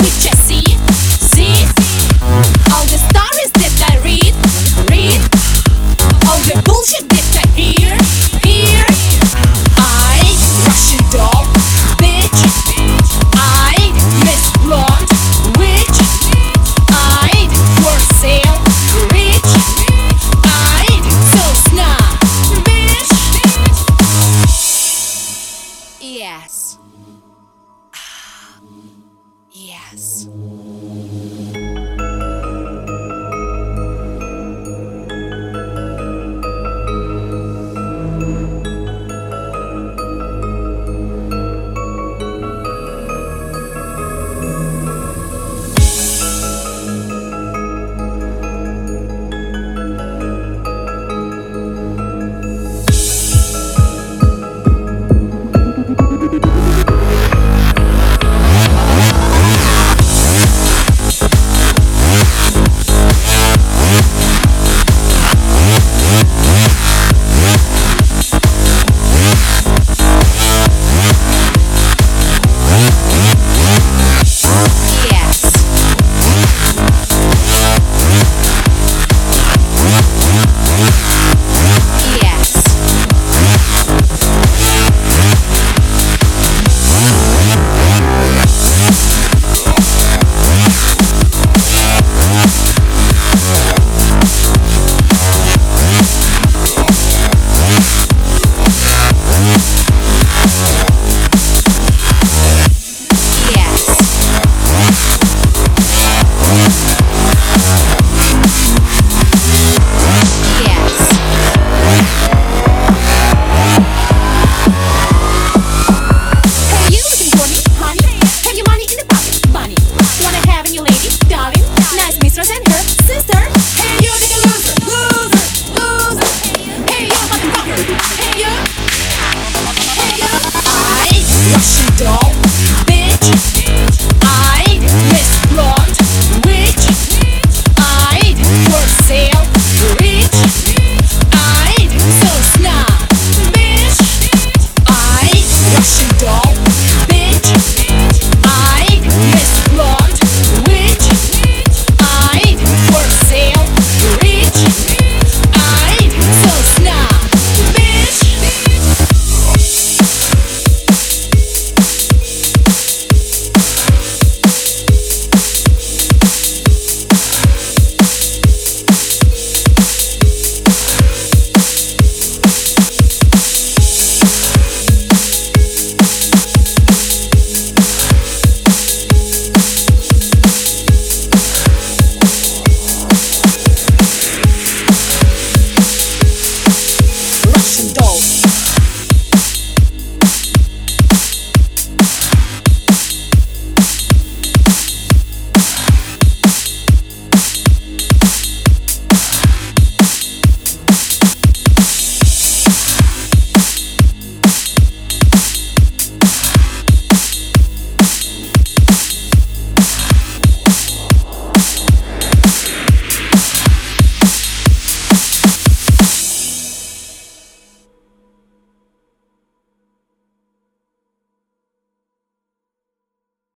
with Jack.